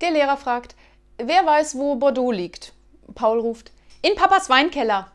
Der Lehrer fragt, wer weiß, wo Bordeaux liegt? Paul ruft, in Papas Weinkeller.